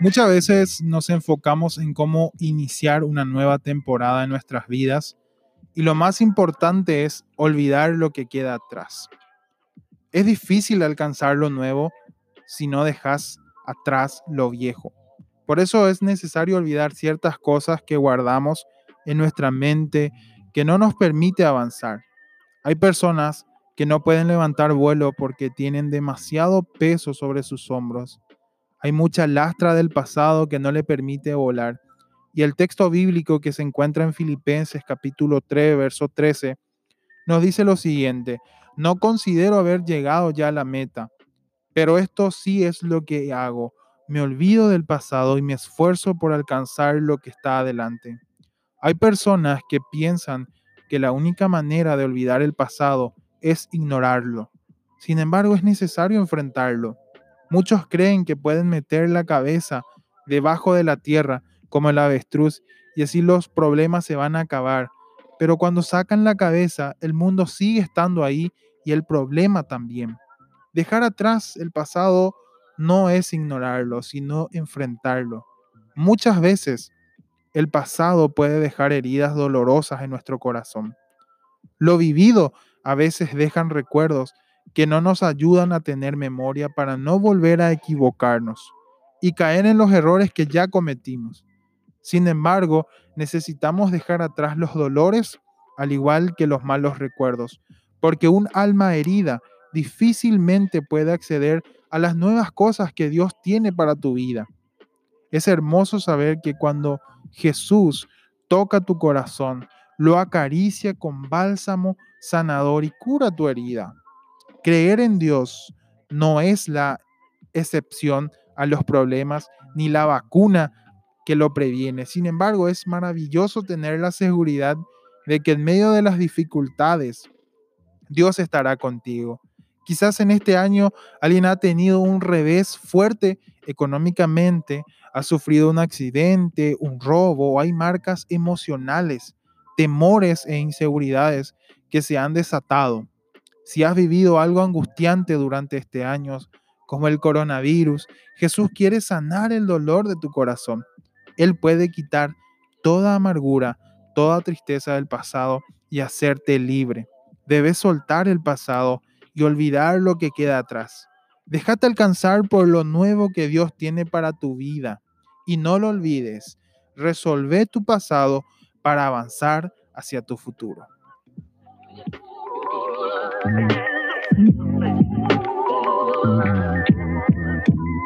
Muchas veces nos enfocamos en cómo iniciar una nueva temporada en nuestras vidas y lo más importante es olvidar lo que queda atrás. Es difícil alcanzar lo nuevo si no dejas atrás lo viejo. Por eso es necesario olvidar ciertas cosas que guardamos en nuestra mente que no nos permite avanzar. Hay personas que no pueden levantar vuelo porque tienen demasiado peso sobre sus hombros. Hay mucha lastra del pasado que no le permite volar. Y el texto bíblico que se encuentra en Filipenses capítulo 3, verso 13, nos dice lo siguiente, no considero haber llegado ya a la meta, pero esto sí es lo que hago. Me olvido del pasado y me esfuerzo por alcanzar lo que está adelante. Hay personas que piensan que la única manera de olvidar el pasado es ignorarlo. Sin embargo, es necesario enfrentarlo. Muchos creen que pueden meter la cabeza debajo de la tierra como el avestruz y así los problemas se van a acabar. Pero cuando sacan la cabeza, el mundo sigue estando ahí y el problema también. Dejar atrás el pasado no es ignorarlo, sino enfrentarlo. Muchas veces el pasado puede dejar heridas dolorosas en nuestro corazón. Lo vivido a veces dejan recuerdos que no nos ayudan a tener memoria para no volver a equivocarnos y caer en los errores que ya cometimos. Sin embargo, necesitamos dejar atrás los dolores al igual que los malos recuerdos, porque un alma herida difícilmente puede acceder a las nuevas cosas que Dios tiene para tu vida. Es hermoso saber que cuando Jesús toca tu corazón, lo acaricia con bálsamo sanador y cura tu herida. Creer en Dios no es la excepción a los problemas ni la vacuna que lo previene. Sin embargo, es maravilloso tener la seguridad de que en medio de las dificultades, Dios estará contigo. Quizás en este año alguien ha tenido un revés fuerte económicamente, ha sufrido un accidente, un robo, hay marcas emocionales, temores e inseguridades que se han desatado. Si has vivido algo angustiante durante este año, como el coronavirus, Jesús quiere sanar el dolor de tu corazón. Él puede quitar toda amargura, toda tristeza del pasado y hacerte libre. Debes soltar el pasado y olvidar lo que queda atrás. Déjate alcanzar por lo nuevo que Dios tiene para tu vida y no lo olvides. Resolve tu pasado para avanzar hacia tu futuro. Thank you.